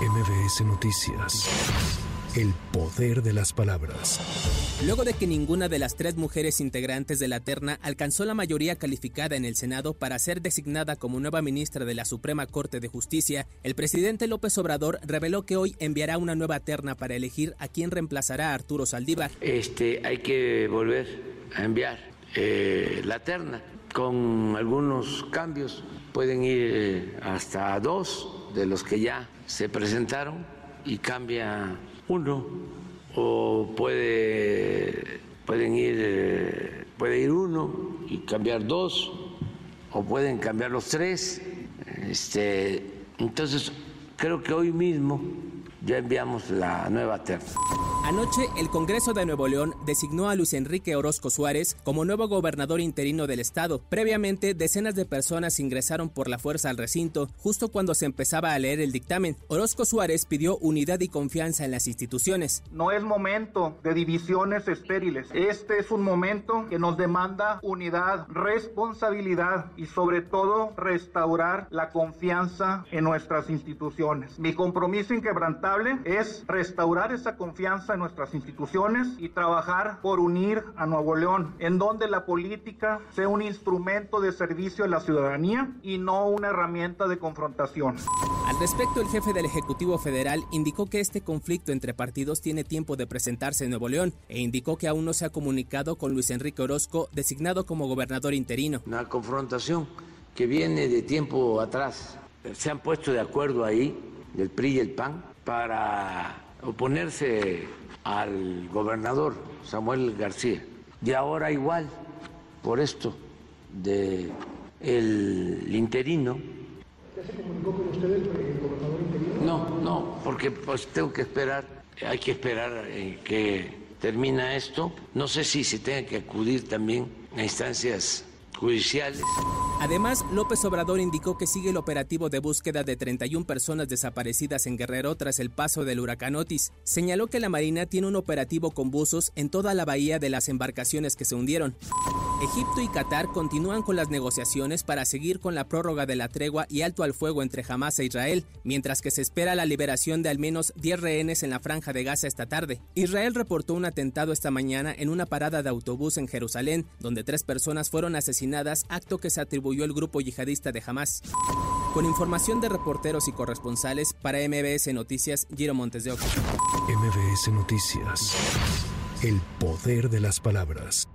MBS Noticias. El poder de las palabras. Luego de que ninguna de las tres mujeres integrantes de la terna alcanzó la mayoría calificada en el Senado para ser designada como nueva ministra de la Suprema Corte de Justicia, el presidente López Obrador reveló que hoy enviará una nueva terna para elegir a quien reemplazará a Arturo Saldívar. Este, hay que volver a enviar eh, la terna con algunos cambios. Pueden ir eh, hasta dos de los que ya se presentaron y cambia uno o puede pueden ir eh, puede ir uno y cambiar dos o pueden cambiar los tres este entonces creo que hoy mismo ya enviamos la nueva terna. Anoche, el Congreso de Nuevo León designó a Luis Enrique Orozco Suárez como nuevo gobernador interino del estado. Previamente, decenas de personas ingresaron por la fuerza al recinto justo cuando se empezaba a leer el dictamen. Orozco Suárez pidió unidad y confianza en las instituciones. No es momento de divisiones estériles. Este es un momento que nos demanda unidad, responsabilidad y sobre todo restaurar la confianza en nuestras instituciones. Mi compromiso inquebrantable es restaurar esa confianza en nuestras instituciones y trabajar por unir a Nuevo León, en donde la política sea un instrumento de servicio a la ciudadanía y no una herramienta de confrontación. Al respecto, el jefe del Ejecutivo Federal indicó que este conflicto entre partidos tiene tiempo de presentarse en Nuevo León e indicó que aún no se ha comunicado con Luis Enrique Orozco, designado como gobernador interino. Una confrontación que viene de tiempo atrás. Se han puesto de acuerdo ahí, del PRI y el PAN, para oponerse al gobernador Samuel García. Y ahora igual, por esto de el interino. ¿Ya se comunicó con usted el, gobernador interino? No, no, porque pues tengo que esperar, hay que esperar eh, que termina esto. No sé si se tenga que acudir también a instancias judiciales. Además, López Obrador indicó que sigue el operativo de búsqueda de 31 personas desaparecidas en Guerrero tras el paso del huracán Otis. Señaló que la Marina tiene un operativo con buzos en toda la bahía de las embarcaciones que se hundieron. Egipto y Qatar continúan con las negociaciones para seguir con la prórroga de la tregua y alto al fuego entre Hamas e Israel, mientras que se espera la liberación de al menos 10 rehenes en la franja de Gaza esta tarde. Israel reportó un atentado esta mañana en una parada de autobús en Jerusalén, donde tres personas fueron asesinadas, acto que se atribuyó el grupo yihadista de Hamas. Con información de reporteros y corresponsales para MBS Noticias, Giro Montes de Oca. MBS Noticias. El poder de las palabras.